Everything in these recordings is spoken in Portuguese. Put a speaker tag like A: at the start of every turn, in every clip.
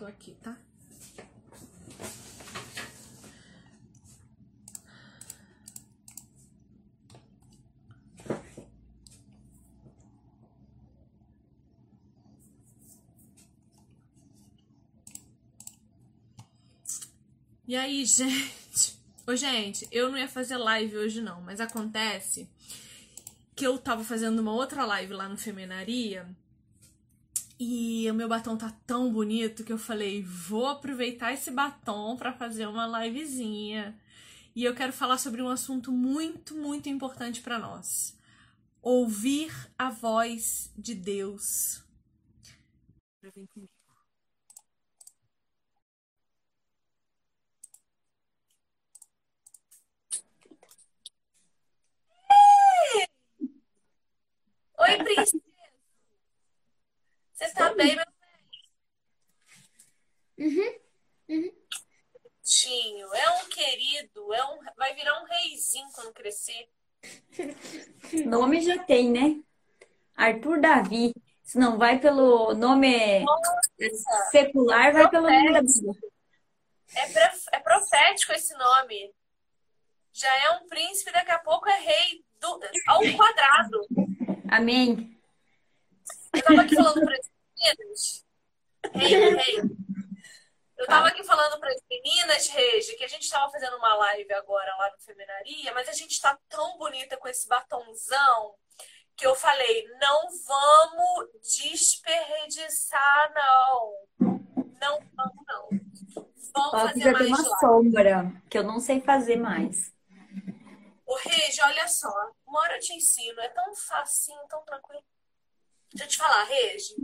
A: Tô aqui, tá? E aí, gente? Ô, gente, eu não ia fazer live hoje não, mas acontece que eu tava fazendo uma outra live lá no Feminaria e o meu batom tá tão bonito que eu falei, vou aproveitar esse batom para fazer uma livezinha. E eu quero falar sobre um assunto muito, muito importante para nós. Ouvir a voz de Deus. Vem comigo. Oi, princesa. Você tá bem, meu
B: Uhum, uhum.
A: Tinho, é um querido, é um, vai virar um reizinho quando crescer.
B: Nome já tem, né? Arthur Davi. Se não vai pelo nome
A: Nossa,
B: secular, vai pelo nome da Bíblia.
A: é, é profético esse nome. Já é um príncipe, daqui a pouco é rei do, ao quadrado.
B: Amém.
A: Eu tava aqui falando para as meninas. Rei, rei. Eu tava aqui falando para as meninas, Regi, que a gente tava fazendo uma live agora lá no Feminaria, mas a gente tá tão bonita com esse batonzão que eu falei, não vamos desperdiçar, não. Não vamos, não. Vamos
B: Ó,
A: fazer mais
B: uma
A: live.
B: sombra, que eu não sei fazer mais.
A: Ô, Regi, olha só. Uma hora eu te ensino. É tão facinho, tão tranquilo. Deixa eu te falar, Regi.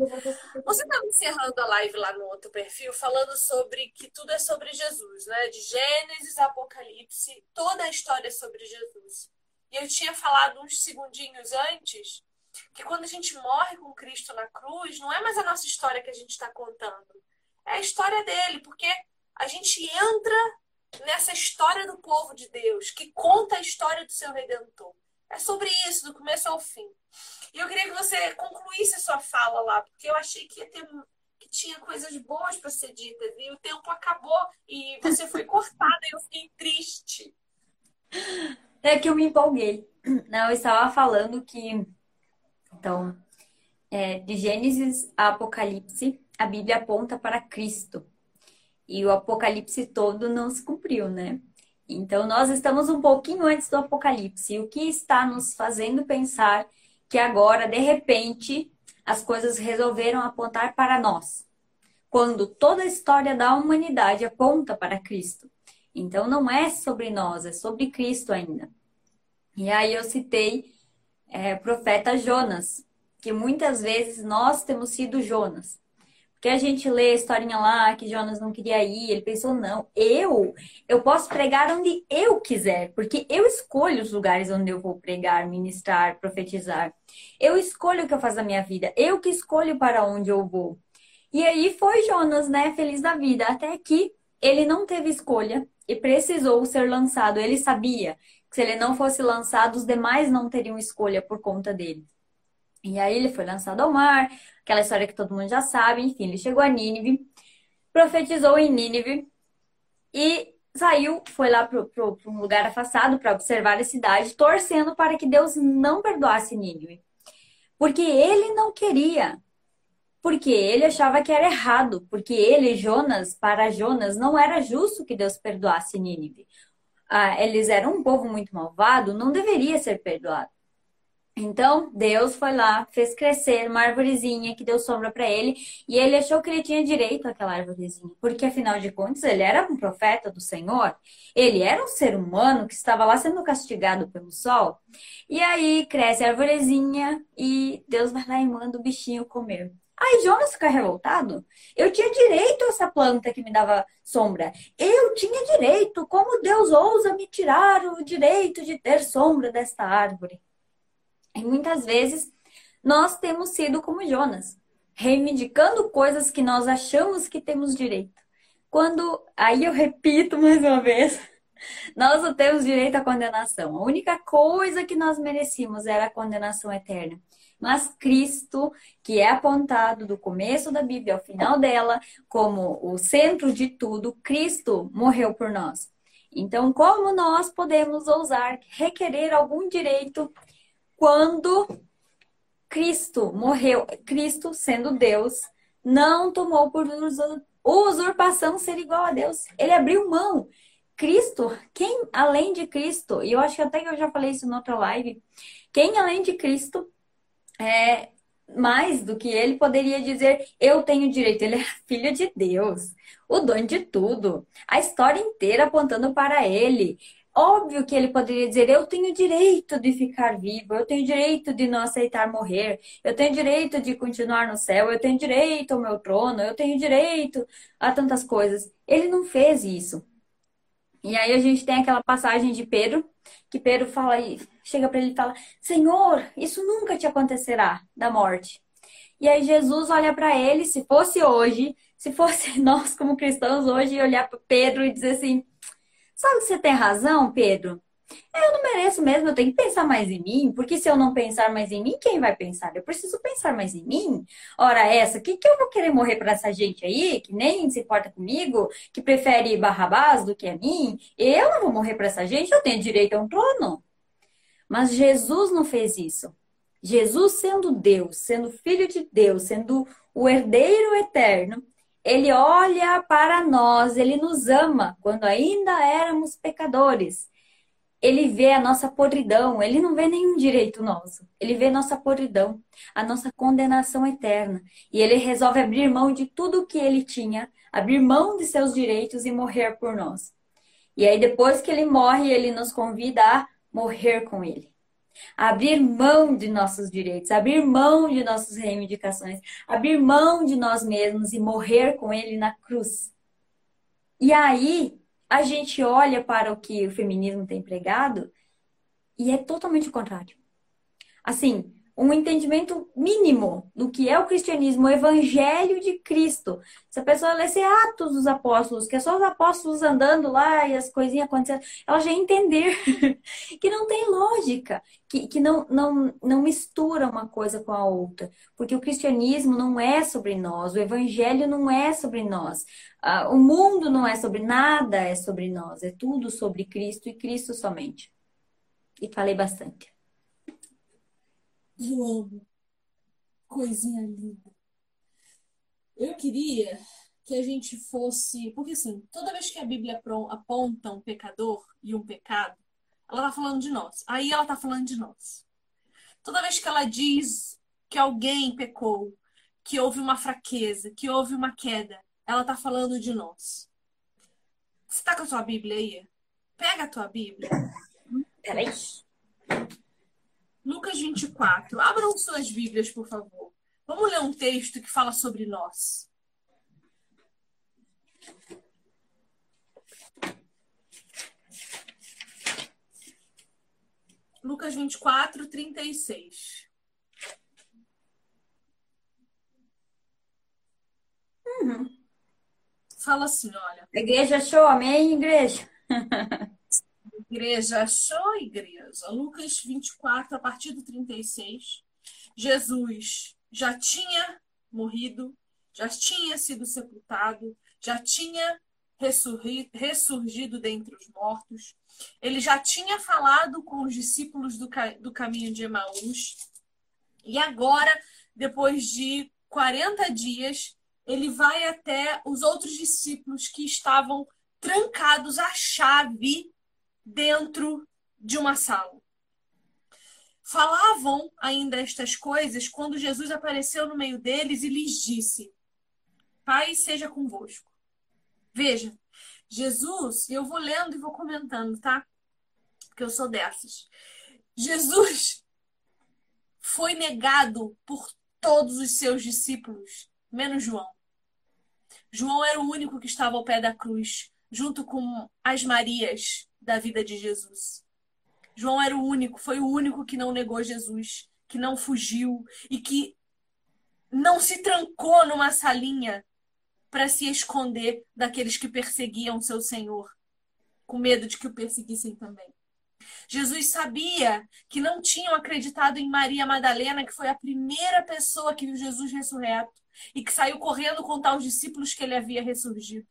A: Você estava encerrando a live lá no outro perfil falando sobre que tudo é sobre Jesus, né? De Gênesis, Apocalipse, toda a história é sobre Jesus. E eu tinha falado uns segundinhos antes que quando a gente morre com Cristo na cruz, não é mais a nossa história que a gente está contando. É a história dele, porque a gente entra nessa história do povo de Deus, que conta a história do seu Redentor. É sobre isso, do começo ao fim. E eu queria que você concluísse a sua fala lá, porque eu achei que ia ter que tinha coisas boas para ser ditas e o tempo acabou e você foi cortada e eu fiquei triste.
B: É que eu me empolguei. Não, eu estava falando que, então, é, de Gênesis a Apocalipse, a Bíblia aponta para Cristo. E o Apocalipse todo não se cumpriu, né? Então, nós estamos um pouquinho antes do Apocalipse. E o que está nos fazendo pensar que agora, de repente, as coisas resolveram apontar para nós? Quando toda a história da humanidade aponta para Cristo. Então, não é sobre nós, é sobre Cristo ainda. E aí eu citei é, o profeta Jonas, que muitas vezes nós temos sido Jonas. Porque a gente lê a historinha lá que Jonas não queria ir, ele pensou, não, eu, eu posso pregar onde eu quiser, porque eu escolho os lugares onde eu vou pregar, ministrar, profetizar. Eu escolho o que eu faço na minha vida, eu que escolho para onde eu vou. E aí foi Jonas, né, feliz da vida, até que ele não teve escolha e precisou ser lançado. Ele sabia que se ele não fosse lançado, os demais não teriam escolha por conta dele. E aí ele foi lançado ao mar, aquela história que todo mundo já sabe, enfim, ele chegou a Nínive, profetizou em Nínive e saiu, foi lá para um lugar afastado para observar a cidade, torcendo para que Deus não perdoasse Nínive. Porque ele não queria. Porque ele achava que era errado. Porque ele, Jonas, para Jonas, não era justo que Deus perdoasse Nínive. Ah, eles eram um povo muito malvado, não deveria ser perdoado. Então, Deus foi lá, fez crescer uma arvorezinha que deu sombra para ele, e ele achou que ele tinha direito àquela arvorezinha, porque afinal de contas ele era um profeta do Senhor, ele era um ser humano que estava lá sendo castigado pelo sol. E aí cresce a arvorezinha e Deus vai lá e manda o bichinho comer. Aí Jonas fica revoltado. Eu tinha direito a essa planta que me dava sombra. Eu tinha direito. Como Deus ousa me tirar o direito de ter sombra desta árvore? E muitas vezes nós temos sido como Jonas, reivindicando coisas que nós achamos que temos direito. Quando, aí eu repito mais uma vez, nós não temos direito à condenação. A única coisa que nós merecíamos era a condenação eterna. Mas Cristo, que é apontado do começo da Bíblia ao final dela como o centro de tudo, Cristo morreu por nós. Então, como nós podemos ousar requerer algum direito quando Cristo morreu, Cristo sendo Deus, não tomou por usurpação ser igual a Deus. Ele abriu mão. Cristo, quem além de Cristo, e eu acho que até que eu já falei isso em outra live, quem além de Cristo é mais do que ele poderia dizer eu tenho direito, ele é filho de Deus, o dono de tudo, a história inteira apontando para ele. Óbvio que ele poderia dizer: eu tenho direito de ficar vivo, eu tenho direito de não aceitar morrer, eu tenho direito de continuar no céu, eu tenho direito ao meu trono, eu tenho direito a tantas coisas. Ele não fez isso. E aí a gente tem aquela passagem de Pedro, que Pedro fala e chega para ele e fala: Senhor, isso nunca te acontecerá da morte. E aí Jesus olha para ele, se fosse hoje, se fosse nós como cristãos hoje, olhar para Pedro e dizer assim: Sabe que você tem razão, Pedro? Eu não mereço mesmo, eu tenho que pensar mais em mim, porque se eu não pensar mais em mim, quem vai pensar? Eu preciso pensar mais em mim. Ora, essa, que, que eu vou querer morrer para essa gente aí, que nem se importa comigo, que prefere Barrabás do que a mim? Eu não vou morrer para essa gente, eu tenho direito a um trono. Mas Jesus não fez isso. Jesus, sendo Deus, sendo filho de Deus, sendo o herdeiro eterno, ele olha para nós, ele nos ama quando ainda éramos pecadores. Ele vê a nossa podridão, ele não vê nenhum direito nosso. Ele vê nossa podridão, a nossa condenação eterna. E ele resolve abrir mão de tudo o que ele tinha, abrir mão de seus direitos e morrer por nós. E aí, depois que ele morre, ele nos convida a morrer com ele abrir mão de nossos direitos, abrir mão de nossas reivindicações, abrir mão de nós mesmos e morrer com Ele na cruz. E aí a gente olha para o que o feminismo tem pregado e é totalmente o contrário. Assim, um entendimento mínimo do que é o cristianismo, o evangelho de Cristo. Se a pessoa lesse Atos dos Apóstolos, que é só os apóstolos andando lá e as coisinhas acontecendo, ela já entender que não tem lógica, que, que não, não, não mistura uma coisa com a outra. Porque o cristianismo não é sobre nós, o evangelho não é sobre nós, uh, o mundo não é sobre nada, é sobre nós, é tudo sobre Cristo e Cristo somente. E falei bastante.
A: Eu amo. Coisinha linda. Eu queria que a gente fosse. Porque, assim, toda vez que a Bíblia aponta um pecador e um pecado, ela tá falando de nós. Aí ela tá falando de nós. Toda vez que ela diz que alguém pecou, que houve uma fraqueza, que houve uma queda, ela tá falando de nós. Você tá com a sua Bíblia aí? Pega a tua Bíblia.
B: Peraí.
A: Lucas 24. Abram suas Bíblias, por favor. Vamos ler um texto que fala sobre nós. Lucas 24, 36. Uhum. Fala assim, olha.
B: A igreja achou, amém, igreja?
A: igreja achou, igreja. Lucas 24, a partir do 36. Jesus já tinha morrido, já tinha sido sepultado, já tinha ressurgido dentre os mortos. Ele já tinha falado com os discípulos do, do caminho de Emaús. E agora, depois de 40 dias, ele vai até os outros discípulos que estavam trancados à chave dentro de uma sala. Falavam ainda estas coisas quando Jesus apareceu no meio deles e lhes disse: Pai seja convosco. Veja, Jesus, eu vou lendo e vou comentando, tá? Porque eu sou dessas. Jesus foi negado por todos os seus discípulos, menos João. João era o único que estava ao pé da cruz, junto com as Marias, da vida de Jesus. João era o único, foi o único que não negou Jesus, que não fugiu e que não se trancou numa salinha para se esconder daqueles que perseguiam seu Senhor, com medo de que o perseguissem também. Jesus sabia que não tinham acreditado em Maria Madalena, que foi a primeira pessoa que viu Jesus ressurreto e que saiu correndo contar aos discípulos que ele havia ressurgido.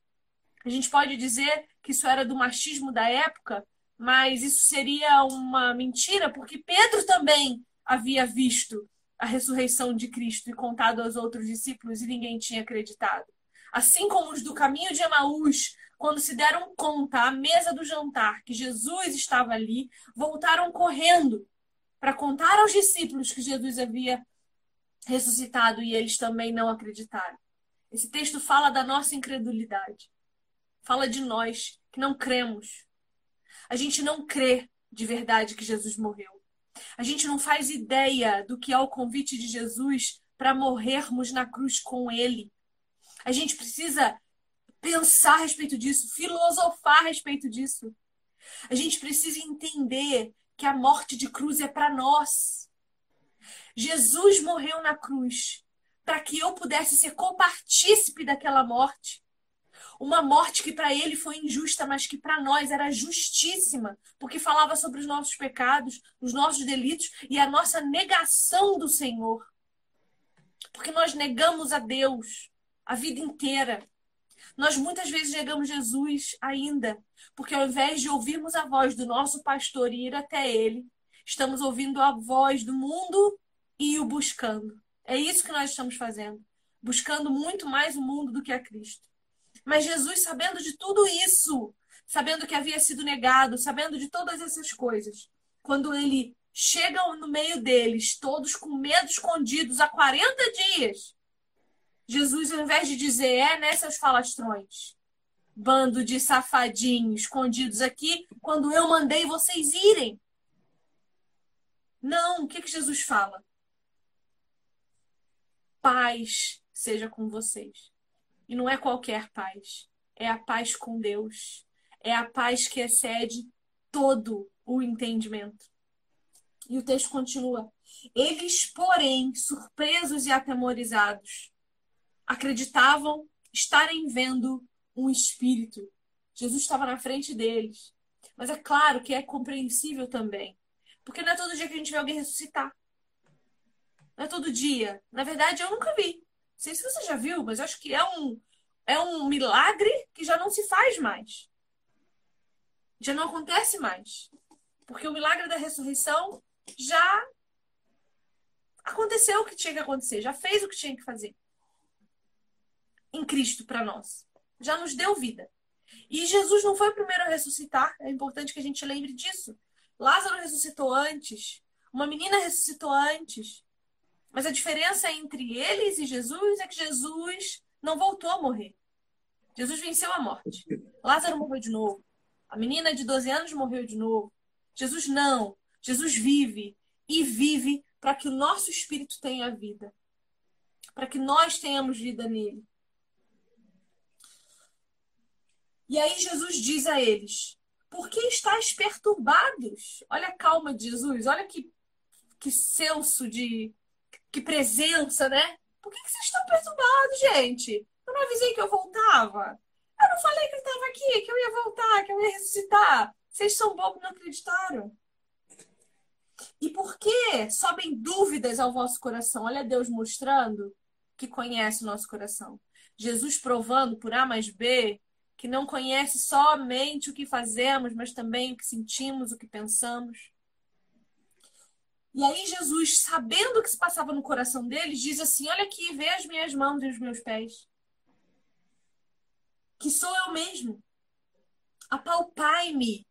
A: A gente pode dizer que isso era do machismo da época, mas isso seria uma mentira, porque Pedro também havia visto a ressurreição de Cristo e contado aos outros discípulos e ninguém tinha acreditado. Assim como os do caminho de Emaús, quando se deram conta à mesa do jantar que Jesus estava ali, voltaram correndo para contar aos discípulos que Jesus havia ressuscitado e eles também não acreditaram. Esse texto fala da nossa incredulidade. Fala de nós que não cremos. A gente não crê de verdade que Jesus morreu. A gente não faz ideia do que é o convite de Jesus para morrermos na cruz com ele. A gente precisa pensar a respeito disso, filosofar a respeito disso. A gente precisa entender que a morte de cruz é para nós. Jesus morreu na cruz para que eu pudesse ser compartícipe daquela morte. Uma morte que para ele foi injusta, mas que para nós era justíssima, porque falava sobre os nossos pecados, os nossos delitos e a nossa negação do Senhor. Porque nós negamos a Deus a vida inteira. Nós muitas vezes negamos Jesus ainda, porque ao invés de ouvirmos a voz do nosso pastor e ir até ele, estamos ouvindo a voz do mundo e o buscando. É isso que nós estamos fazendo, buscando muito mais o mundo do que a Cristo. Mas Jesus, sabendo de tudo isso, sabendo que havia sido negado, sabendo de todas essas coisas, quando ele chega no meio deles, todos com medo escondidos há 40 dias, Jesus, ao invés de dizer, é, né, seus falastrões, bando de safadinhos escondidos aqui, quando eu mandei vocês irem. Não, o que, que Jesus fala? Paz seja com vocês. E não é qualquer paz, é a paz com Deus. É a paz que excede todo o entendimento. E o texto continua. Eles, porém, surpresos e atemorizados, acreditavam estarem vendo um espírito. Jesus estava na frente deles. Mas é claro que é compreensível também. Porque não é todo dia que a gente vê alguém ressuscitar. Não é todo dia. Na verdade, eu nunca vi. Sei se você já viu, mas acho que é um, é um milagre que já não se faz mais. Já não acontece mais. Porque o milagre da ressurreição já aconteceu o que tinha que acontecer, já fez o que tinha que fazer em Cristo para nós. Já nos deu vida. E Jesus não foi o primeiro a ressuscitar, é importante que a gente lembre disso. Lázaro ressuscitou antes, uma menina ressuscitou antes. Mas a diferença entre eles e Jesus é que Jesus não voltou a morrer. Jesus venceu a morte. Lázaro morreu de novo. A menina de 12 anos morreu de novo. Jesus não. Jesus vive e vive para que o nosso espírito tenha vida. Para que nós tenhamos vida nele. E aí Jesus diz a eles: Por que estáis perturbados? Olha a calma de Jesus, olha que, que senso de. Que presença, né? Por que, que vocês estão perturbados, gente? Eu não avisei que eu voltava. Eu não falei que eu estava aqui, que eu ia voltar, que eu ia ressuscitar. Vocês são bobos, não acreditaram. E por que sobem dúvidas ao vosso coração? Olha Deus mostrando que conhece o nosso coração. Jesus provando por A mais B que não conhece somente o que fazemos, mas também o que sentimos, o que pensamos. E aí Jesus, sabendo o que se passava no coração deles, diz assim: Olha aqui, vê as minhas mãos e os meus pés. Que sou eu mesmo. Apalpai-me,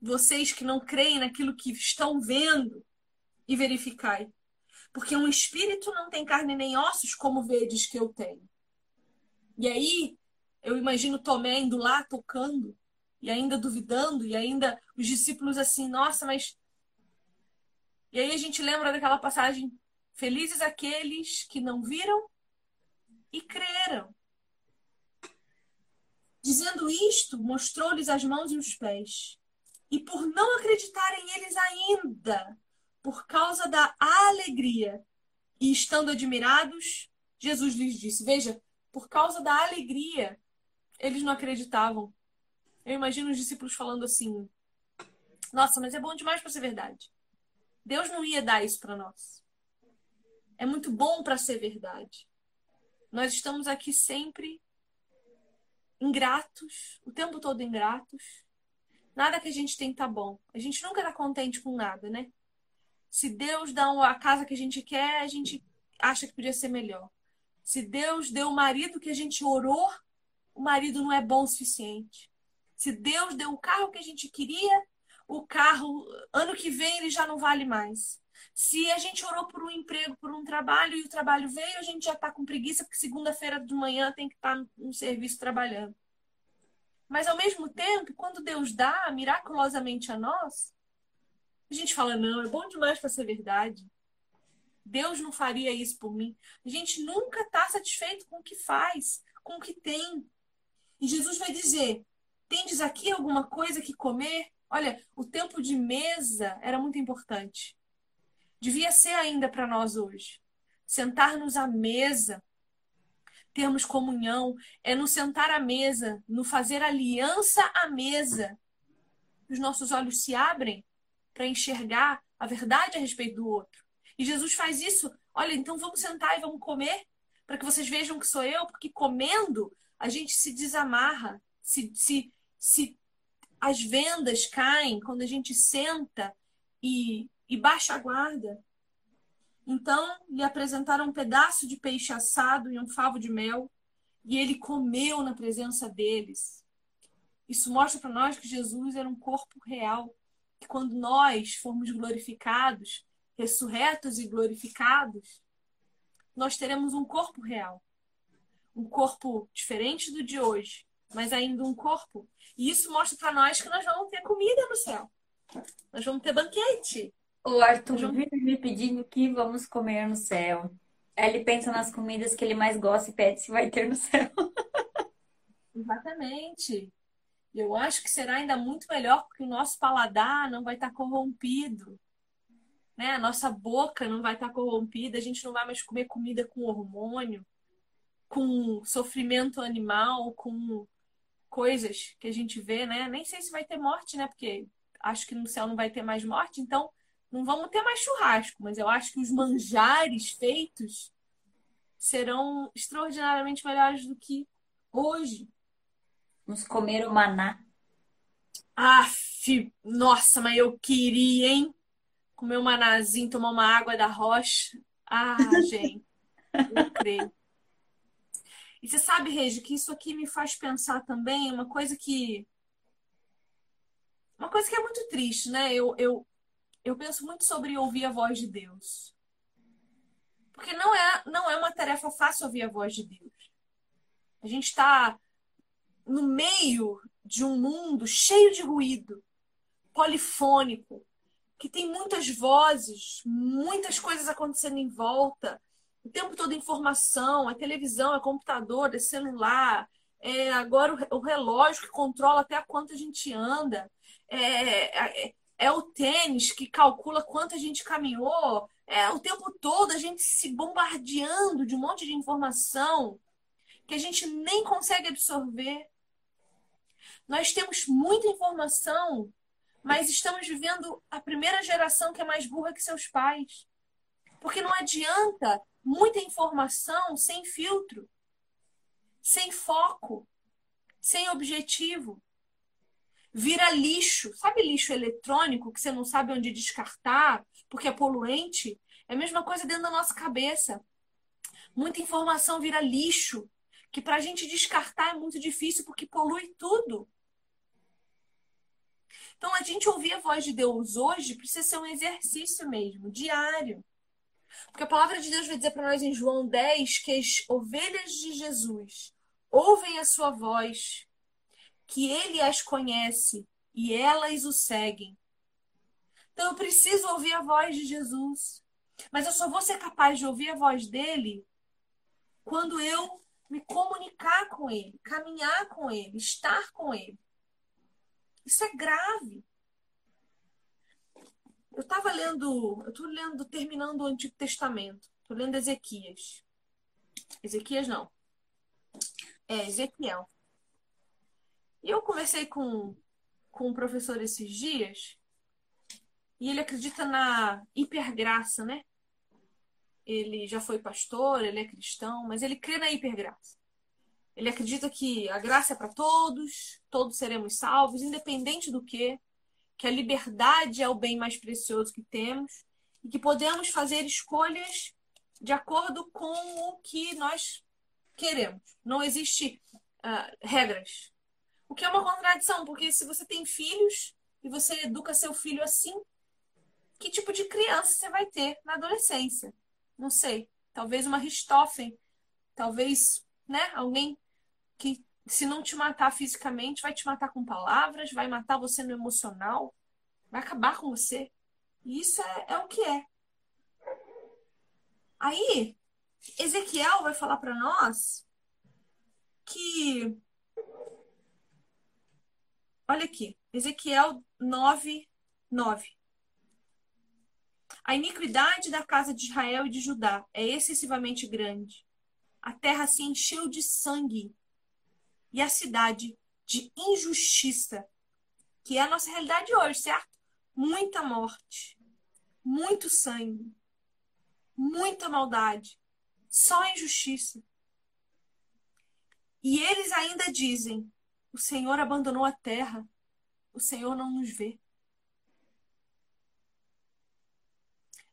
A: vocês que não creem naquilo que estão vendo, e verificai. Porque um espírito não tem carne nem ossos, como vedes que eu tenho. E aí, eu imagino Tomé indo lá tocando e ainda duvidando, e ainda os discípulos assim, nossa, mas. E aí a gente lembra daquela passagem: Felizes aqueles que não viram e creram. Dizendo isto, mostrou-lhes as mãos e os pés. E por não acreditarem eles ainda, por causa da alegria, e estando admirados, Jesus lhes disse: Veja, por causa da alegria eles não acreditavam. Eu imagino os discípulos falando assim: Nossa, mas é bom demais para ser verdade. Deus não ia dar isso para nós. É muito bom para ser verdade. Nós estamos aqui sempre ingratos, o tempo todo ingratos. Nada que a gente tem tá bom. A gente nunca tá contente com nada, né? Se Deus dá a casa que a gente quer, a gente acha que podia ser melhor. Se Deus deu o marido que a gente orou, o marido não é bom o suficiente. Se Deus deu o carro que a gente queria, o carro, ano que vem, ele já não vale mais. Se a gente orou por um emprego, por um trabalho e o trabalho veio, a gente já está com preguiça porque segunda-feira de manhã tem que estar tá no serviço trabalhando. Mas ao mesmo tempo, quando Deus dá miraculosamente a nós, a gente fala: não, é bom demais para ser verdade. Deus não faria isso por mim. A gente nunca está satisfeito com o que faz, com o que tem. E Jesus vai dizer: tendes aqui alguma coisa que comer? Olha, o tempo de mesa era muito importante. Devia ser ainda para nós hoje. Sentar-nos à mesa, termos comunhão, é no sentar à mesa, no fazer aliança à mesa. Os nossos olhos se abrem para enxergar a verdade a respeito do outro. E Jesus faz isso. Olha, então vamos sentar e vamos comer, para que vocês vejam que sou eu, porque comendo a gente se desamarra, se, se, se as vendas caem quando a gente senta e, e baixa a guarda. Então lhe apresentaram um pedaço de peixe assado e um favo de mel, e ele comeu na presença deles. Isso mostra para nós que Jesus era um corpo real, que quando nós formos glorificados, ressurretos e glorificados, nós teremos um corpo real. Um corpo diferente do de hoje, mas ainda um corpo. E isso mostra para nós que nós vamos ter comida no céu. Nós vamos ter banquete.
B: O Arthur vamos... vive me pedindo que vamos comer no céu. Ele pensa nas comidas que ele mais gosta e pede se vai ter no céu.
A: Exatamente. Eu acho que será ainda muito melhor porque o nosso paladar não vai estar corrompido. Né? A nossa boca não vai estar corrompida, a gente não vai mais comer comida com hormônio, com sofrimento animal, com coisas que a gente vê, né? Nem sei se vai ter morte, né? Porque acho que no céu não vai ter mais morte, então não vamos ter mais churrasco, mas eu acho que os manjares feitos serão extraordinariamente melhores do que hoje.
B: Vamos comer o maná.
A: Aff, nossa, mas eu queria, hein? Comer um manazinho, tomar uma água da rocha. Ah, gente, não creio. E você sabe, Regi, que isso aqui me faz pensar também uma coisa que. Uma coisa que é muito triste, né? Eu, eu, eu penso muito sobre ouvir a voz de Deus. Porque não é, não é uma tarefa fácil ouvir a voz de Deus. A gente está no meio de um mundo cheio de ruído, polifônico, que tem muitas vozes, muitas coisas acontecendo em volta o tempo todo informação, é televisão, é computador, é celular, é agora o, relógio que controla até quanto a gente anda, é, é, é o tênis que calcula quanto a gente caminhou, é o tempo todo a gente se bombardeando de um monte de informação que a gente nem consegue absorver. Nós temos muita informação, mas estamos vivendo a primeira geração que é mais burra que seus pais. Porque não adianta muita informação sem filtro, sem foco, sem objetivo. Vira lixo. Sabe lixo eletrônico que você não sabe onde descartar porque é poluente? É a mesma coisa dentro da nossa cabeça. Muita informação vira lixo, que para a gente descartar é muito difícil porque polui tudo. Então, a gente ouvir a voz de Deus hoje precisa ser um exercício mesmo, diário. Porque a palavra de Deus vai dizer para nós em João 10 que as ovelhas de Jesus ouvem a sua voz, que ele as conhece e elas o seguem. Então eu preciso ouvir a voz de Jesus. Mas eu só vou ser capaz de ouvir a voz dele quando eu me comunicar com ele, caminhar com ele, estar com ele. Isso é grave. Eu estava lendo, eu estou lendo, terminando o Antigo Testamento. Estou lendo Ezequias. Ezequias não. É, Ezequiel. E eu conversei com, com um professor esses dias e ele acredita na hipergraça, né? Ele já foi pastor, ele é cristão, mas ele crê na hipergraça. Ele acredita que a graça é para todos, todos seremos salvos, independente do que, que a liberdade é o bem mais precioso que temos e que podemos fazer escolhas de acordo com o que nós queremos. Não existe uh, regras. O que é uma contradição, porque se você tem filhos e você educa seu filho assim, que tipo de criança você vai ter na adolescência? Não sei. Talvez uma Richthofen, talvez, né, alguém que se não te matar fisicamente, vai te matar com palavras, vai matar você no emocional, vai acabar com você. E isso é, é o que é. Aí, Ezequiel vai falar para nós que. Olha aqui, Ezequiel 9, 9. A iniquidade da casa de Israel e de Judá é excessivamente grande. A terra se encheu de sangue e a cidade de injustiça, que é a nossa realidade hoje, certo? Muita morte, muito sangue, muita maldade, só injustiça. E eles ainda dizem: o Senhor abandonou a terra, o Senhor não nos vê.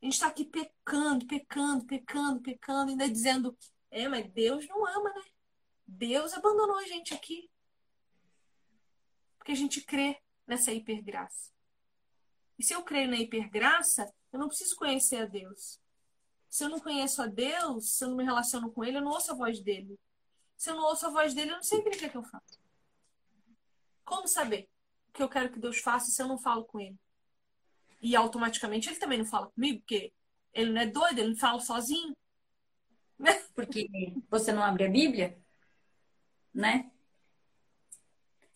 A: A gente está aqui pecando, pecando, pecando, pecando, ainda dizendo: é, mas Deus não ama, né? Deus abandonou a gente aqui. Porque a gente crê nessa hipergraça. E se eu creio na hipergraça, eu não preciso conhecer a Deus. Se eu não conheço a Deus, se eu não me relaciono com Ele, eu não ouço a voz dele. Se eu não ouço a voz dele, eu não sei o que é que eu faço. Como saber o que eu quero que Deus faça se eu não falo com Ele? E automaticamente ele também não fala comigo, porque ele não é doido, ele não fala sozinho.
B: Porque você não abre a Bíblia? Né?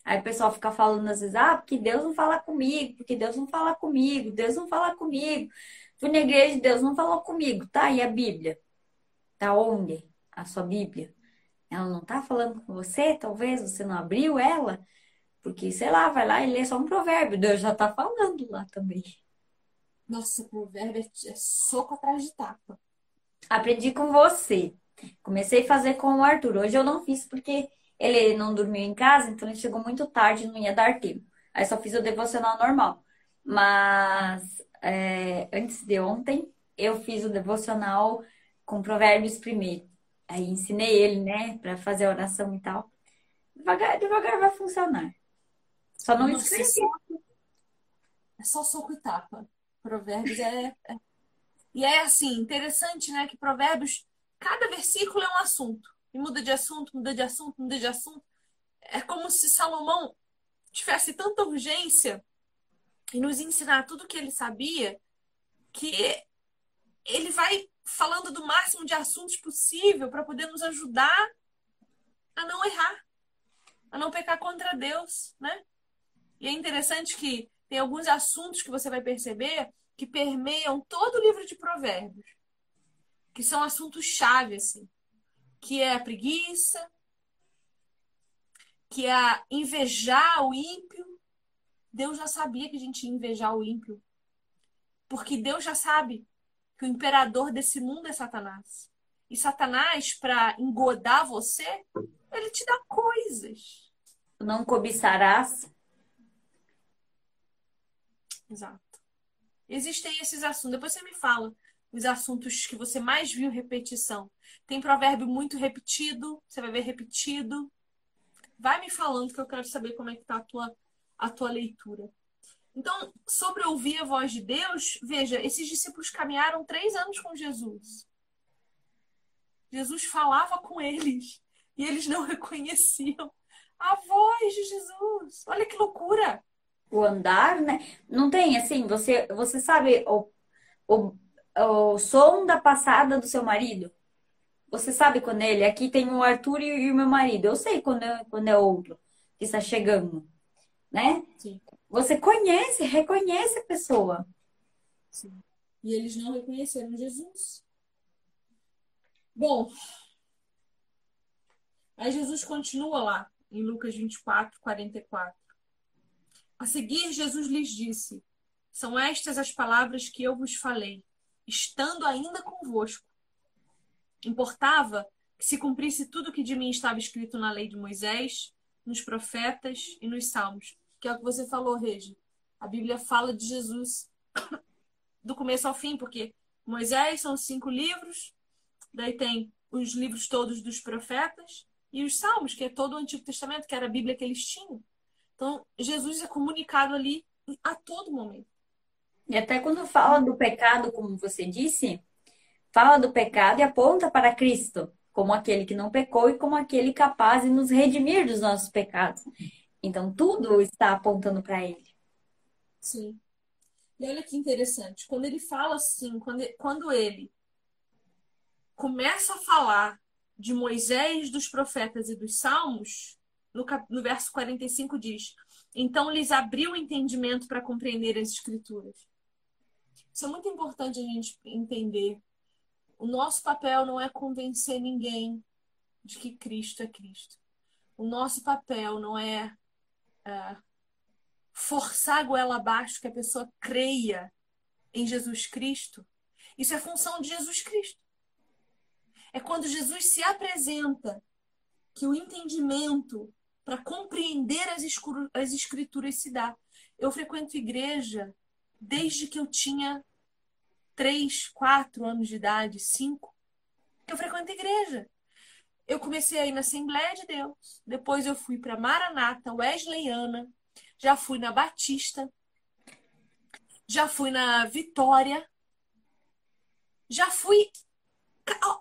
B: Aí o pessoal fica falando às vezes, ah, porque Deus não fala comigo, porque Deus não fala comigo, Deus não fala comigo. Fui na igreja, Deus não falou comigo, tá? E a Bíblia? Tá onde? A sua Bíblia? Ela não tá falando com você? Talvez você não abriu ela? Porque, sei lá, vai lá e lê só um provérbio. Deus já tá falando lá também.
A: Nossa, provérbio é, é soco atrás de tapa.
B: Aprendi com você. Comecei a fazer com o Arthur. Hoje eu não fiz porque ele não dormiu em casa, então ele chegou muito tarde, não ia dar tempo. Aí só fiz o devocional normal. Mas é, antes de ontem, eu fiz o devocional com provérbios primeiro. Aí ensinei ele, né, para fazer a oração e tal. Devagar, devagar vai funcionar. Só não
A: esqueci. É só soco e tapa. Provérbios é, é. E é assim, interessante, né, que provérbios, cada versículo é um assunto e muda de assunto, muda de assunto, muda de assunto. É como se Salomão tivesse tanta urgência em nos ensinar tudo o que ele sabia que ele vai falando do máximo de assuntos possível para poder nos ajudar a não errar, a não pecar contra Deus, né? E é interessante que tem alguns assuntos que você vai perceber que permeiam todo o livro de Provérbios, que são assuntos chave assim que é a preguiça, que é invejar o ímpio. Deus já sabia que a gente ia invejar o ímpio. Porque Deus já sabe que o imperador desse mundo é Satanás. E Satanás, para engodar você, ele te dá coisas.
B: Não cobiçarás.
A: Exato. Existem esses assuntos. Depois você me fala os assuntos que você mais viu repetição. Tem provérbio muito repetido, você vai ver repetido. Vai me falando que eu quero saber como é que tá a tua, a tua leitura. Então, sobre ouvir a voz de Deus, veja, esses discípulos caminharam três anos com Jesus. Jesus falava com eles e eles não reconheciam a voz de Jesus. Olha que loucura!
B: O andar, né? Não tem assim, você, você sabe o, o, o som da passada do seu marido? Você sabe quando é ele? Aqui tem o Arthur e o meu marido. Eu sei quando é, quando é outro que está chegando, né? Sim. Você conhece, reconhece a pessoa.
A: Sim. E eles não reconheceram Jesus. Bom, aí Jesus continua lá em Lucas 24, 44. A seguir, Jesus lhes disse: São estas as palavras que eu vos falei, estando ainda convosco. Importava que se cumprisse tudo o que de mim estava escrito na lei de Moisés, nos profetas e nos salmos. Que é o que você falou, Regi. A Bíblia fala de Jesus do começo ao fim, porque Moisés são cinco livros, daí tem os livros todos dos profetas e os salmos, que é todo o Antigo Testamento, que era a Bíblia que eles tinham. Então, Jesus é comunicado ali a todo momento.
B: E até quando fala do pecado, como você disse, fala do pecado e aponta para Cristo, como aquele que não pecou e como aquele capaz de nos redimir dos nossos pecados. Então, tudo está apontando para ele.
A: Sim. E olha que interessante, quando ele fala assim, quando, quando ele começa a falar de Moisés, dos profetas e dos salmos, no, no verso 45 diz: Então lhes abriu o entendimento para compreender as escrituras. Isso é muito importante a gente entender. O nosso papel não é convencer ninguém de que Cristo é Cristo. O nosso papel não é, é forçar a goela abaixo que a pessoa creia em Jesus Cristo. Isso é função de Jesus Cristo. É quando Jesus se apresenta que o entendimento para compreender as, as escrituras se dá. Eu frequento igreja desde que eu tinha três, quatro anos de idade, cinco, eu frequento a igreja. Eu comecei aí na Assembleia de Deus, depois eu fui para Maranata, Wesleyana, já fui na Batista, já fui na Vitória, já fui.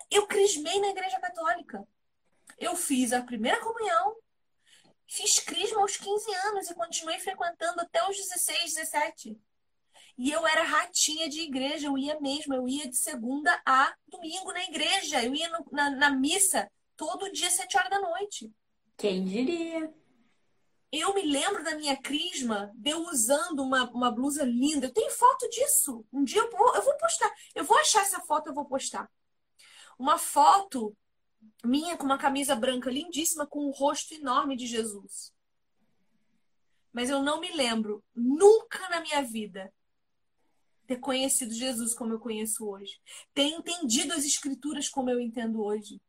A: Eu crismei na Igreja Católica. Eu fiz a primeira comunhão, fiz crisma aos 15 anos e continuei frequentando até os 16, 17. E eu era ratinha de igreja, eu ia mesmo, eu ia de segunda a domingo na igreja, eu ia no, na, na missa todo dia, sete horas da noite.
B: Quem diria?
A: Eu me lembro da minha crisma, de eu usando uma, uma blusa linda. Eu tenho foto disso. Um dia eu vou, eu vou postar. Eu vou achar essa foto, eu vou postar. Uma foto minha com uma camisa branca lindíssima, com um rosto enorme de Jesus. Mas eu não me lembro, nunca na minha vida, ter conhecido Jesus como eu conheço hoje, ter entendido as escrituras como eu entendo hoje,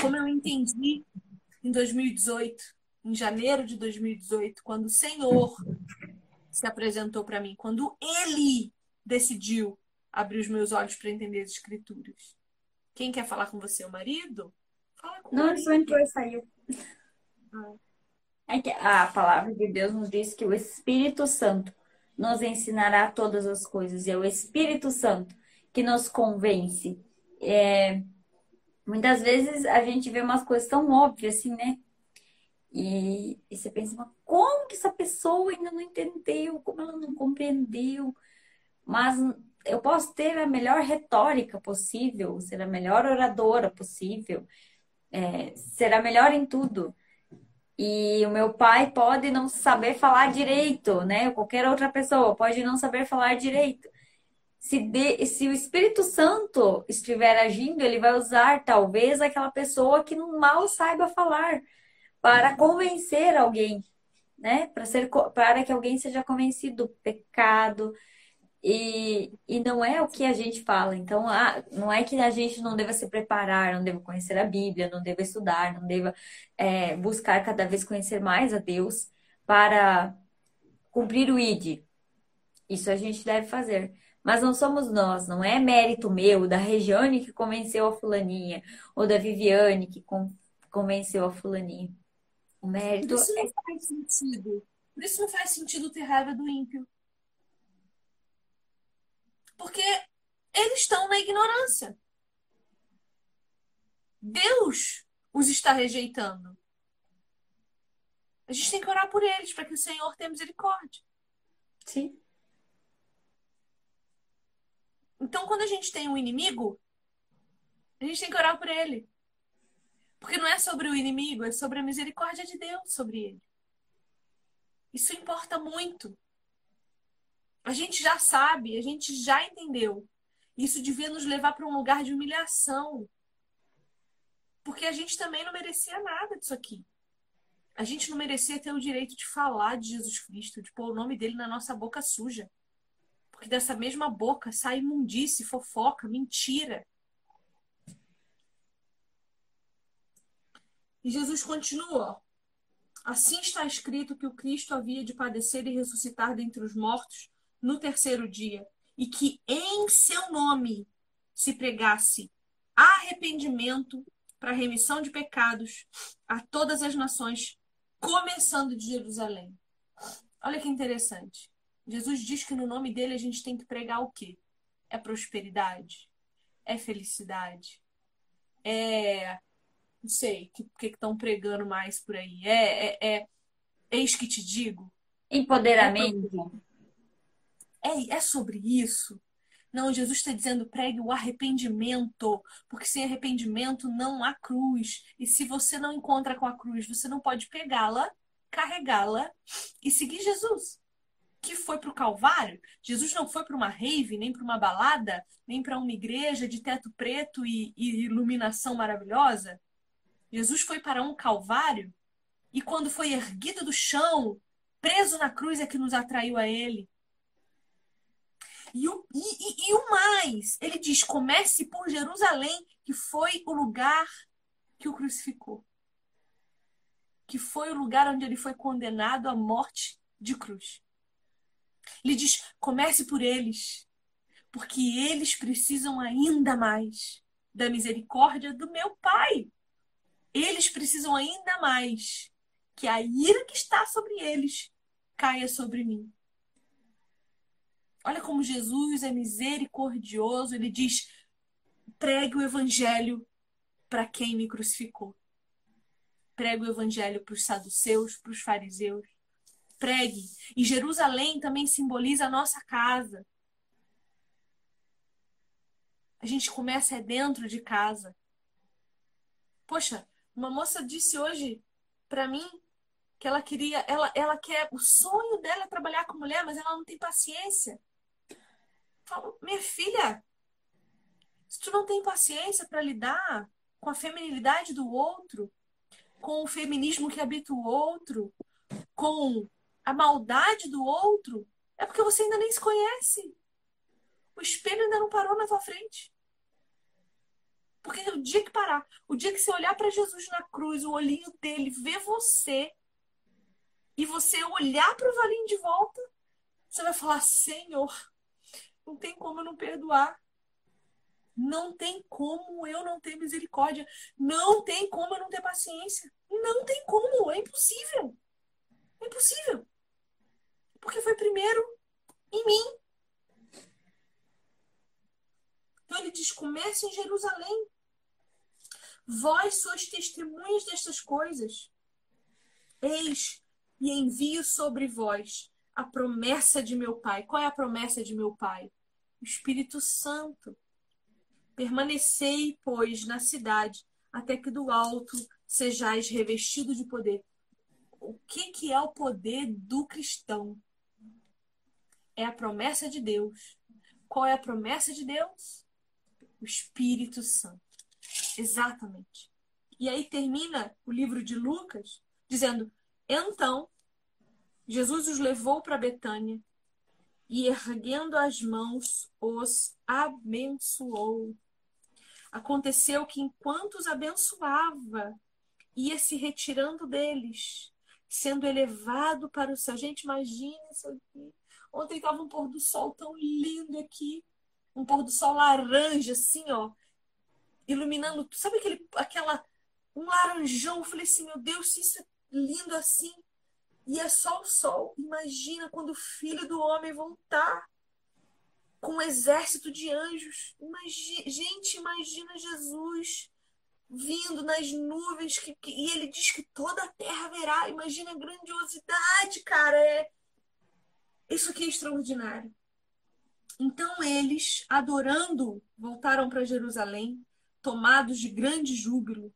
A: como eu entendi em 2018, em janeiro de 2018, quando o Senhor se apresentou para mim, quando Ele decidiu abrir os meus olhos para entender as escrituras. Quem quer falar com você, o marido?
B: Fala com Não, ele só entrou e saiu. Ah. É que a palavra de Deus nos diz que o Espírito Santo nos ensinará todas as coisas. E é o Espírito Santo que nos convence. É, muitas vezes a gente vê umas coisas tão óbvias assim, né? E, e você pensa, mas como que essa pessoa ainda não entendeu? Como ela não compreendeu? Mas eu posso ter a melhor retórica possível, ser a melhor oradora possível, é, ser a melhor em tudo. E o meu pai pode não saber falar direito, né? Qualquer outra pessoa pode não saber falar direito. Se, de, se o Espírito Santo estiver agindo, ele vai usar talvez aquela pessoa que mal saiba falar para convencer alguém, né? Para ser para que alguém seja convencido do pecado, e, e não é o que a gente fala. Então, ah, não é que a gente não deva se preparar, não deva conhecer a Bíblia, não deva estudar, não deva é, buscar cada vez conhecer mais a Deus para cumprir o ID. Isso a gente deve fazer. Mas não somos nós, não é mérito meu, da Regiane que convenceu a fulaninha, ou da Viviane que convenceu a fulaninha. O mérito
A: Por isso não é... faz sentido. Por isso não faz sentido ter raiva do ímpio. Porque eles estão na ignorância. Deus os está rejeitando. A gente tem que orar por eles para que o Senhor tenha misericórdia.
B: Sim.
A: Então, quando a gente tem um inimigo, a gente tem que orar por ele. Porque não é sobre o inimigo, é sobre a misericórdia de Deus sobre ele. Isso importa muito. A gente já sabe, a gente já entendeu. Isso devia nos levar para um lugar de humilhação. Porque a gente também não merecia nada disso aqui. A gente não merecia ter o direito de falar de Jesus Cristo, de pôr o nome dele na nossa boca suja. Porque dessa mesma boca sai imundice, fofoca, mentira. E Jesus continua. Assim está escrito que o Cristo havia de padecer e ressuscitar dentre os mortos no terceiro dia, e que em seu nome se pregasse arrependimento para remissão de pecados a todas as nações, começando de Jerusalém. Olha que interessante. Jesus diz que no nome dele a gente tem que pregar o quê? É prosperidade? É felicidade? É não sei, o que estão pregando mais por aí. É, é, é, eis que te digo.
B: Empoderamento.
A: É, é sobre isso. Não, Jesus está dizendo pregue o arrependimento, porque sem arrependimento não há cruz. E se você não encontra com a cruz, você não pode pegá-la, carregá-la e seguir Jesus. Que foi para o Calvário. Jesus não foi para uma rave, nem para uma balada, nem para uma igreja de teto preto e, e iluminação maravilhosa. Jesus foi para um Calvário e quando foi erguido do chão, preso na cruz, é que nos atraiu a Ele. E o, e, e, e o mais, ele diz: comece por Jerusalém, que foi o lugar que o crucificou. Que foi o lugar onde ele foi condenado à morte de cruz. Ele diz: comece por eles, porque eles precisam ainda mais da misericórdia do meu Pai eles precisam ainda mais que a ira que está sobre eles caia sobre mim. Olha como Jesus é misericordioso, ele diz: pregue o evangelho para quem me crucificou. Pregue o evangelho para os saduceus, para os fariseus. Pregue. E Jerusalém também simboliza a nossa casa. A gente começa é dentro de casa. Poxa, uma moça disse hoje para mim que ela queria, ela, ela quer, o sonho dela é trabalhar com mulher, mas ela não tem paciência. Falo, minha filha, se tu não tem paciência para lidar com a feminilidade do outro, com o feminismo que habita o outro, com a maldade do outro, é porque você ainda nem se conhece. O espelho ainda não parou na tua frente. Porque o dia que parar, o dia que você olhar para Jesus na cruz, o olhinho dele, ver você, e você olhar para o valinho de volta, você vai falar: Senhor, não tem como eu não perdoar. Não tem como eu não ter misericórdia. Não tem como eu não ter paciência. Não tem como. É impossível. É impossível. Porque foi primeiro em mim. Então ele diz: comece em Jerusalém. Vós sois testemunhas destas coisas. Eis e envio sobre vós a promessa de meu Pai. Qual é a promessa de meu Pai? O Espírito Santo. Permanecei, pois, na cidade, até que do alto sejais revestido de poder. O que, que é o poder do cristão? É a promessa de Deus. Qual é a promessa de Deus? O Espírito Santo. Exatamente. E aí termina o livro de Lucas dizendo: Então Jesus os levou para Betânia e, erguendo as mãos, os abençoou. Aconteceu que, enquanto os abençoava, ia se retirando deles, sendo elevado para o céu. Gente, imagina isso aqui. Ontem estava um pôr do sol tão lindo aqui, um pôr do sol laranja, assim, ó, iluminando, sabe aquele, aquela, um laranjão. Eu falei assim, meu Deus, se isso é lindo assim. E é só o sol. Imagina quando o filho do homem voltar com um exército de anjos. Imagina, gente, imagina Jesus vindo nas nuvens que, que, e ele diz que toda a terra verá. Imagina a grandiosidade, cara. É isso aqui é extraordinário. Então eles, adorando, voltaram para Jerusalém tomados de grande júbilo,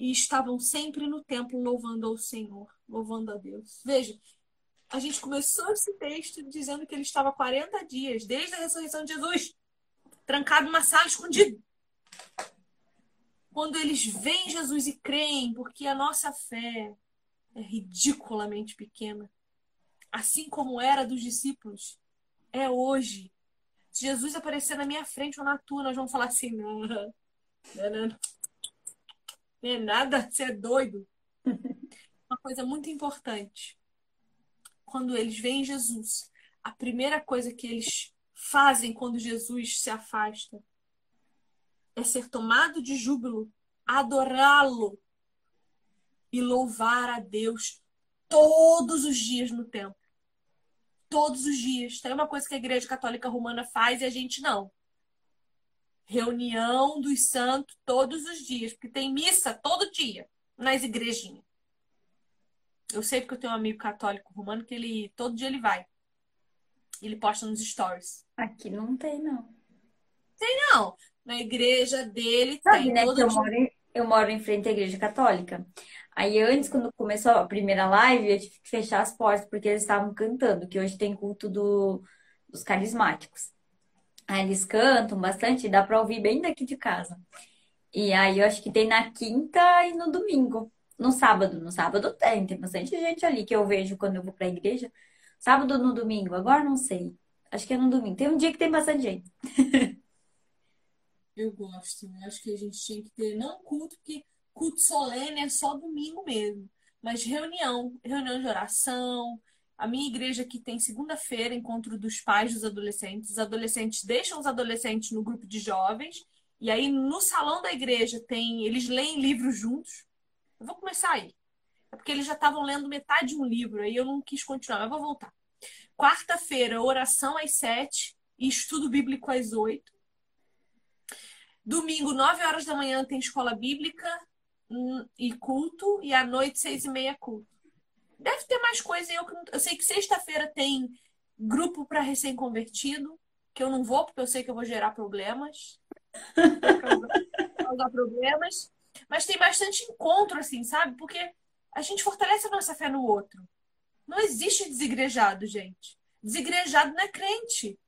A: e estavam sempre no templo louvando ao Senhor, louvando a Deus. Veja, a gente começou esse texto dizendo que ele estava 40 dias, desde a ressurreição de Jesus, trancado numa sala escondido. Quando eles veem Jesus e creem, porque a nossa fé é ridiculamente pequena. Assim como era dos discípulos, é hoje. Se Jesus aparecer na minha frente ou na tua, nós vamos falar assim: não, não, não, é nada, você é doido. Uma coisa muito importante. Quando eles veem Jesus, a primeira coisa que eles fazem quando Jesus se afasta é ser tomado de júbilo, adorá-lo e louvar a Deus todos os dias no templo. Todos os dias. Tem uma coisa que a Igreja Católica Romana faz e a gente não. Reunião dos santos todos os dias, porque tem missa todo dia nas igrejinhas. Eu sei porque eu tenho um amigo católico romano que ele todo dia ele vai. Ele posta nos stories.
B: Aqui não tem, não.
A: Tem não. Na igreja dele Sabe, tem.
B: Né, todo que eu, moro em, eu moro em frente à igreja católica. Aí antes, quando começou a primeira live, eu tive que fechar as portas, porque eles estavam cantando, que hoje tem culto do, dos carismáticos. Aí eles cantam bastante, dá pra ouvir bem daqui de casa. E aí eu acho que tem na quinta e no domingo. No sábado. No sábado tem, tem bastante gente ali que eu vejo quando eu vou pra igreja. Sábado no domingo? Agora não sei. Acho que é no domingo. Tem um dia que tem bastante gente.
A: Eu gosto. Eu acho que a gente tinha que ter, não culto, porque culto solene é só domingo mesmo. Mas reunião, reunião de oração. A minha igreja aqui tem segunda-feira, encontro dos pais dos adolescentes. Os adolescentes deixam os adolescentes no grupo de jovens. E aí, no salão da igreja, tem eles leem livros juntos. Eu vou começar aí. É porque eles já estavam lendo metade de um livro, aí eu não quis continuar, mas vou voltar. Quarta-feira, oração às sete e estudo bíblico às oito. Domingo, nove horas da manhã, tem escola bíblica hum, e culto, e à noite, seis e meia, culto. Deve ter mais coisa. Eu, eu sei que sexta-feira tem grupo para recém-convertido, que eu não vou, porque eu sei que eu vou gerar problemas. causar problemas. Mas tem bastante encontro, assim, sabe? Porque a gente fortalece a nossa fé no outro. Não existe desigrejado, gente. Desigrejado não é crente.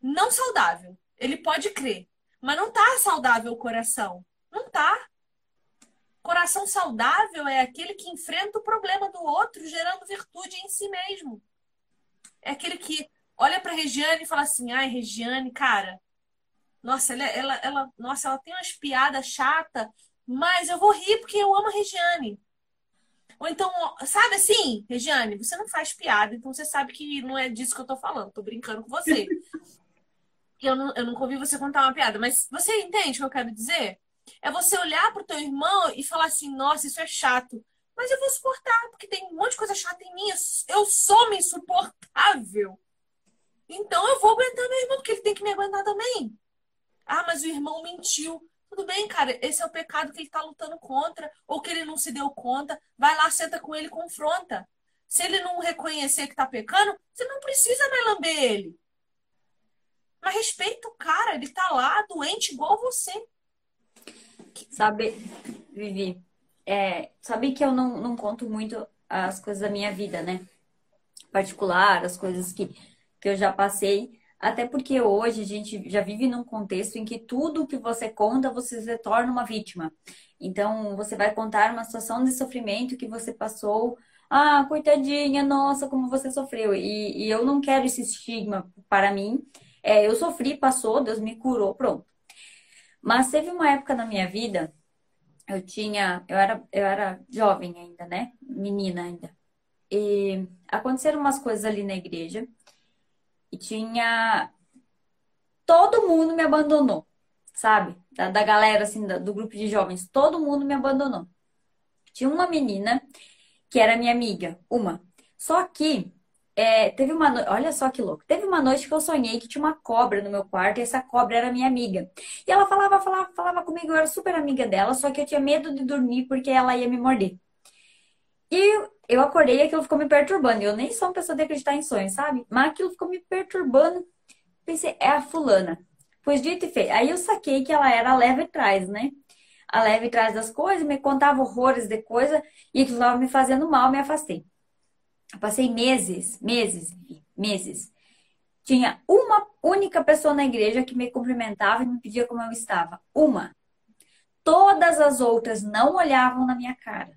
A: Não saudável. Ele pode crer. Mas não tá saudável o coração. Não tá. Coração saudável é aquele que enfrenta o problema do outro, gerando virtude em si mesmo. É aquele que olha para Regiane e fala assim: ai, Regiane, cara, nossa, ela, ela, ela, nossa, ela tem umas piadas chata, mas eu vou rir porque eu amo a Regiane. Ou então, sabe assim, Regiane, você não faz piada, então você sabe que não é disso que eu tô falando, tô brincando com você. eu, não, eu nunca ouvi você contar uma piada, mas você entende o que eu quero dizer? É você olhar pro teu irmão e falar assim, nossa, isso é chato. Mas eu vou suportar, porque tem um monte de coisa chata em mim. Eu sou me insuportável. Então eu vou aguentar meu irmão, porque ele tem que me aguentar também. Ah, mas o irmão mentiu. Tudo bem, cara, esse é o pecado que ele está lutando contra, ou que ele não se deu conta. Vai lá, senta com ele, confronta. Se ele não reconhecer que está pecando, você não precisa mais lamber ele. Mas respeita o cara, ele está lá, doente igual você.
B: Sabe, Vivi, é, sabe que eu não, não conto muito as coisas da minha vida, né? Particular, as coisas que, que eu já passei. Até porque hoje a gente já vive num contexto em que tudo que você conta, você se torna uma vítima. Então, você vai contar uma situação de sofrimento que você passou. Ah, coitadinha, nossa, como você sofreu. E, e eu não quero esse estigma para mim. É, eu sofri, passou, Deus me curou, pronto. Mas teve uma época na minha vida, eu tinha, eu era, eu era jovem ainda, né? Menina ainda. E aconteceram umas coisas ali na igreja e tinha. Todo mundo me abandonou, sabe? Da, da galera, assim, do grupo de jovens. Todo mundo me abandonou. Tinha uma menina que era minha amiga, uma. Só que é, teve uma noite, olha só que louco. Teve uma noite que eu sonhei que tinha uma cobra no meu quarto e essa cobra era minha amiga. E ela falava, falava, falava comigo, eu era super amiga dela, só que eu tinha medo de dormir porque ela ia me morder. E eu acordei e aquilo ficou me perturbando. Eu nem sou uma pessoa de acreditar em sonhos, sabe? Mas aquilo ficou me perturbando. Pensei, é a fulana. Pois dito e feito. Aí eu saquei que ela era a leve atrás, né? A leve atrás das coisas, me contava horrores de coisa e aquilo estava me fazendo mal, me afastei. Eu passei meses, meses, meses. Tinha uma única pessoa na igreja que me cumprimentava e me pedia como eu estava. Uma. Todas as outras não olhavam na minha cara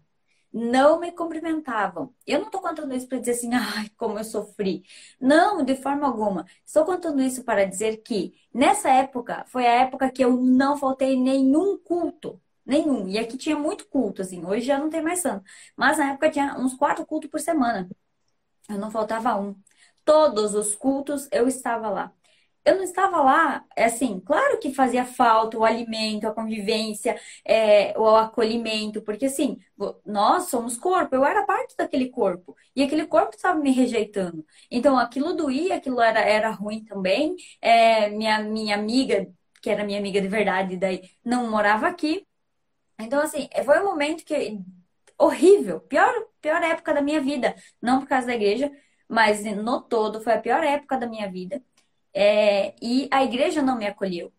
B: não me cumprimentavam. Eu não estou contando isso para dizer assim, ai, como eu sofri. Não, de forma alguma. Estou contando isso para dizer que nessa época foi a época que eu não faltei nenhum culto. Nenhum. E aqui tinha muito culto, assim. Hoje já não tem mais santo. Mas na época tinha uns quatro cultos por semana. Eu não faltava um. Todos os cultos eu estava lá eu não estava lá, é assim, claro que fazia falta o alimento, a convivência, é, o acolhimento, porque assim, nós somos corpo, eu era parte daquele corpo, e aquele corpo estava me rejeitando. Então aquilo doía, aquilo era, era ruim também. É, minha, minha amiga, que era minha amiga de verdade, daí não morava aqui. Então, assim, foi um momento que horrível, pior, pior época da minha vida, não por causa da igreja, mas no todo foi a pior época da minha vida. É, e a igreja não me acolheu.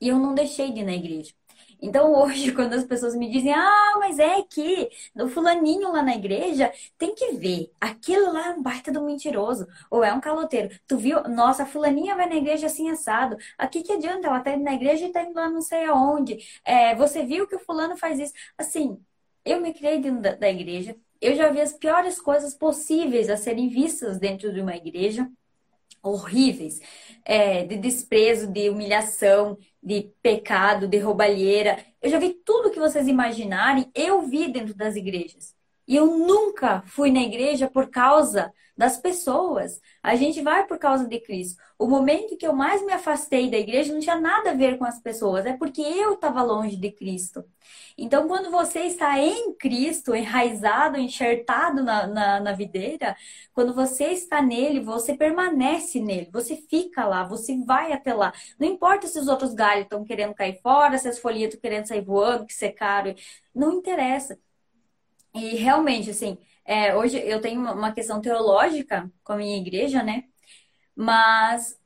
B: E eu não deixei de ir na igreja. Então hoje, quando as pessoas me dizem, ah, mas é que o fulaninho lá na igreja, tem que ver, aquele lá é um baita do mentiroso, ou é um caloteiro. Tu viu? Nossa, a fulaninha vai na igreja assim assado. Aqui que adianta? Ela tá indo na igreja e tá indo lá não sei aonde. É, você viu que o fulano faz isso? Assim, eu me criei dentro da, da igreja, eu já vi as piores coisas possíveis a serem vistas dentro de uma igreja horríveis, é, de desprezo, de humilhação, de pecado, de roubalheira. Eu já vi tudo que vocês imaginarem, eu vi dentro das igrejas. E eu nunca fui na igreja por causa das pessoas. A gente vai por causa de Cristo. O momento que eu mais me afastei da igreja não tinha nada a ver com as pessoas, é porque eu estava longe de Cristo. Então, quando você está em Cristo, enraizado, enxertado na, na, na videira, quando você está nele, você permanece nele, você fica lá, você vai até lá. Não importa se os outros galhos estão querendo cair fora, se as folhinhas estão querendo sair voando, que secaram, não interessa. E realmente, assim, é, hoje eu tenho uma questão teológica com a minha igreja, né? Mas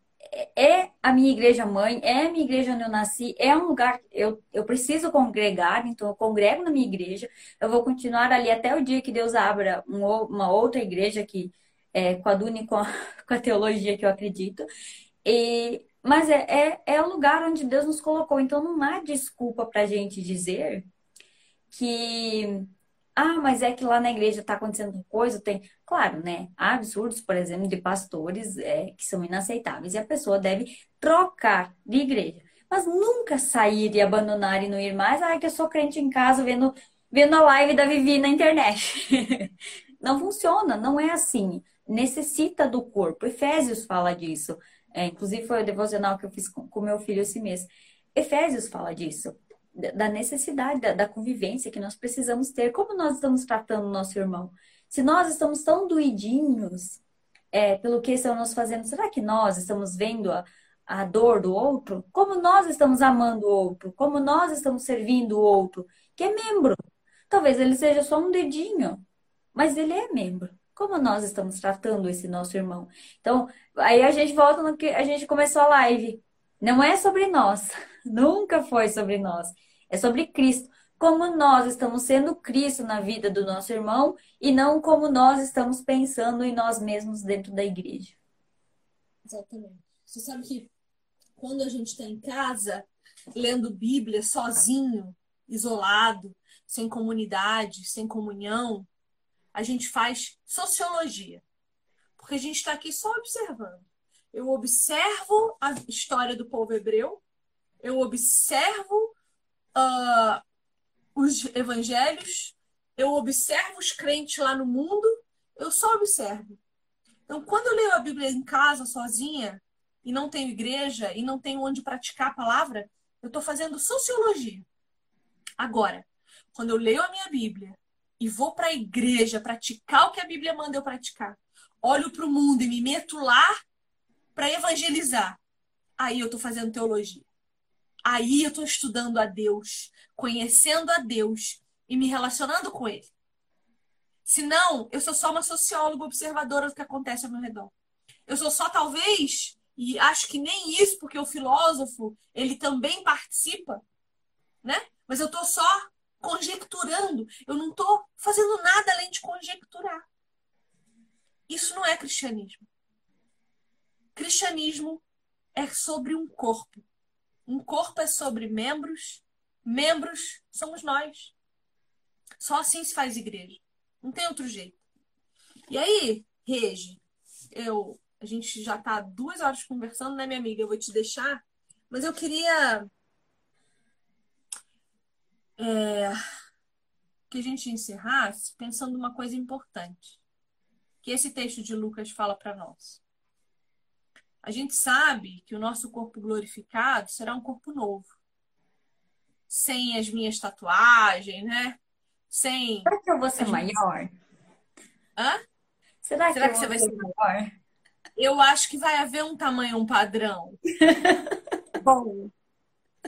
B: é a minha igreja mãe, é a minha igreja onde eu nasci, é um lugar eu, eu preciso congregar, então eu congrego na minha igreja. Eu vou continuar ali até o dia que Deus abra um, uma outra igreja que é, coadune com a, com a teologia que eu acredito. E, mas é, é, é o lugar onde Deus nos colocou, então não há desculpa para a gente dizer que ah, mas é que lá na igreja está acontecendo coisa, tem. Claro, né? Há absurdos, por exemplo, de pastores é, que são inaceitáveis e a pessoa deve trocar de igreja. Mas nunca sair e abandonar e não ir mais. Ah, que eu sou crente em casa vendo, vendo a live da Vivi na internet. não funciona, não é assim. Necessita do corpo. Efésios fala disso. É, inclusive foi o devocional que eu fiz com, com meu filho esse mês. Efésios fala disso da necessidade da, da, convivência que nós precisamos ter. Como nós estamos tratando o nosso irmão? Se nós estamos tão doidinhos é, pelo que estamos fazendo, será que nós estamos vendo a, a dor do outro? Como nós estamos amando o outro? Como nós estamos servindo o outro? Que é membro. Talvez ele seja só um dedinho, mas ele é membro. Como nós estamos tratando esse nosso irmão? Então, aí a gente volta no que a gente começou a live. Não é sobre nós, nunca foi sobre nós. É sobre Cristo. Como nós estamos sendo Cristo na vida do nosso irmão e não como nós estamos pensando em nós mesmos dentro da igreja.
A: Exatamente. Você sabe que quando a gente está em casa, lendo Bíblia sozinho, isolado, sem comunidade, sem comunhão, a gente faz sociologia. Porque a gente está aqui só observando. Eu observo a história do povo hebreu, eu observo uh, os evangelhos, eu observo os crentes lá no mundo, eu só observo. Então, quando eu leio a Bíblia em casa, sozinha, e não tenho igreja, e não tenho onde praticar a palavra, eu estou fazendo sociologia. Agora, quando eu leio a minha Bíblia e vou para a igreja praticar o que a Bíblia manda eu praticar, olho para o mundo e me meto lá para evangelizar, aí eu estou fazendo teologia. Aí eu estou estudando a Deus, conhecendo a Deus e me relacionando com Ele. Senão, eu sou só uma socióloga observadora do que acontece ao meu redor. Eu sou só, talvez, e acho que nem isso, porque o filósofo, ele também participa, né? Mas eu estou só conjecturando. Eu não estou fazendo nada além de conjecturar. Isso não é cristianismo. Cristianismo é sobre um corpo. Um corpo é sobre membros, membros somos nós. Só assim se faz igreja. Não tem outro jeito. E aí, Regi, eu, a gente já tá duas horas conversando, né, minha amiga? Eu vou te deixar, mas eu queria é, que a gente encerrasse pensando uma coisa importante, que esse texto de Lucas fala para nós. A gente sabe que o nosso corpo glorificado será um corpo novo. Sem as minhas tatuagens, né? Sem.
B: Será que eu vou ser maior?
A: Hã?
B: Será, Será que, que você vai ser maior?
A: Eu acho que vai haver um tamanho, um padrão. bom.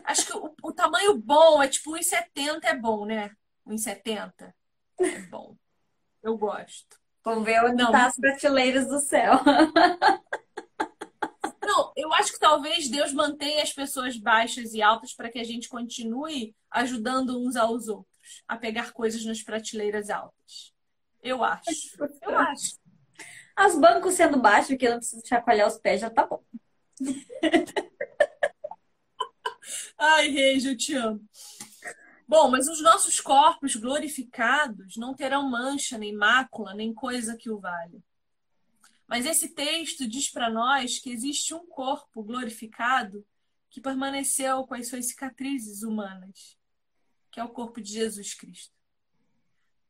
A: Acho que o, o, tamanho bom é tipo 1,70 é bom, né? 1,70 é bom. Eu gosto.
B: Vamos ver onde estão tá as prateleiras do céu.
A: Eu acho que talvez Deus mantenha as pessoas baixas e altas para que a gente continue ajudando uns aos outros a pegar coisas nas prateleiras altas. Eu acho. Eu acho.
B: Os bancos sendo baixos, que eu não preciso chacoalhar os pés, já tá bom.
A: Ai, Reis, eu te amo. Bom, mas os nossos corpos glorificados não terão mancha, nem mácula, nem coisa que o valha. Mas esse texto diz para nós que existe um corpo glorificado que permaneceu com as suas cicatrizes humanas, que é o corpo de Jesus Cristo.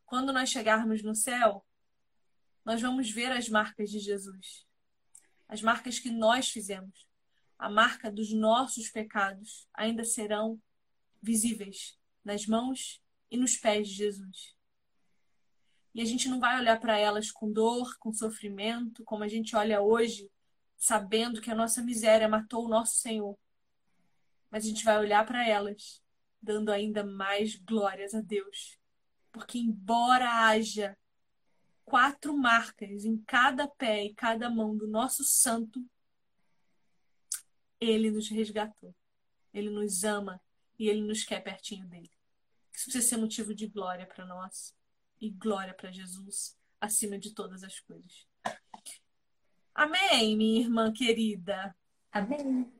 A: Quando nós chegarmos no céu, nós vamos ver as marcas de Jesus, as marcas que nós fizemos, a marca dos nossos pecados ainda serão visíveis nas mãos e nos pés de Jesus. E a gente não vai olhar para elas com dor, com sofrimento, como a gente olha hoje, sabendo que a nossa miséria matou o nosso Senhor. Mas a gente vai olhar para elas, dando ainda mais glórias a Deus. Porque, embora haja quatro marcas em cada pé e cada mão do nosso santo, ele nos resgatou. Ele nos ama e ele nos quer pertinho dele. Isso precisa ser motivo de glória para nós e glória para Jesus acima de todas as coisas. Amém, minha irmã querida.
B: Amém.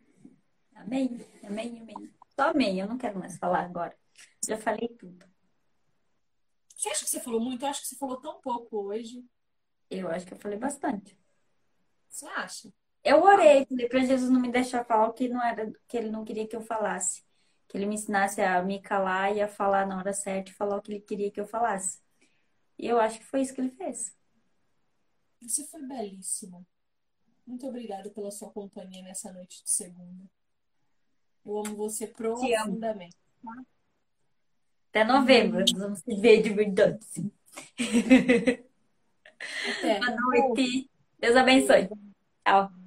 B: Amém. Amém, amém. Só amém, eu não quero mais falar agora. Já falei tudo.
A: Você acha que você falou muito? Eu acho que você falou tão pouco hoje.
B: Eu acho que eu falei bastante.
A: Você acha?
B: Eu orei, falei para Jesus não me deixar falar o que não era, que ele não queria que eu falasse. Que ele me ensinasse a me calar e a falar na hora certa e falar o que ele queria que eu falasse. E eu acho que foi isso que ele fez.
A: Você foi belíssima. Muito obrigada pela sua companhia nessa noite de segunda. Eu amo você profundamente. Tá?
B: Até novembro, nós vamos se ver de verdade. Boa noite. Deus abençoe. Tchau.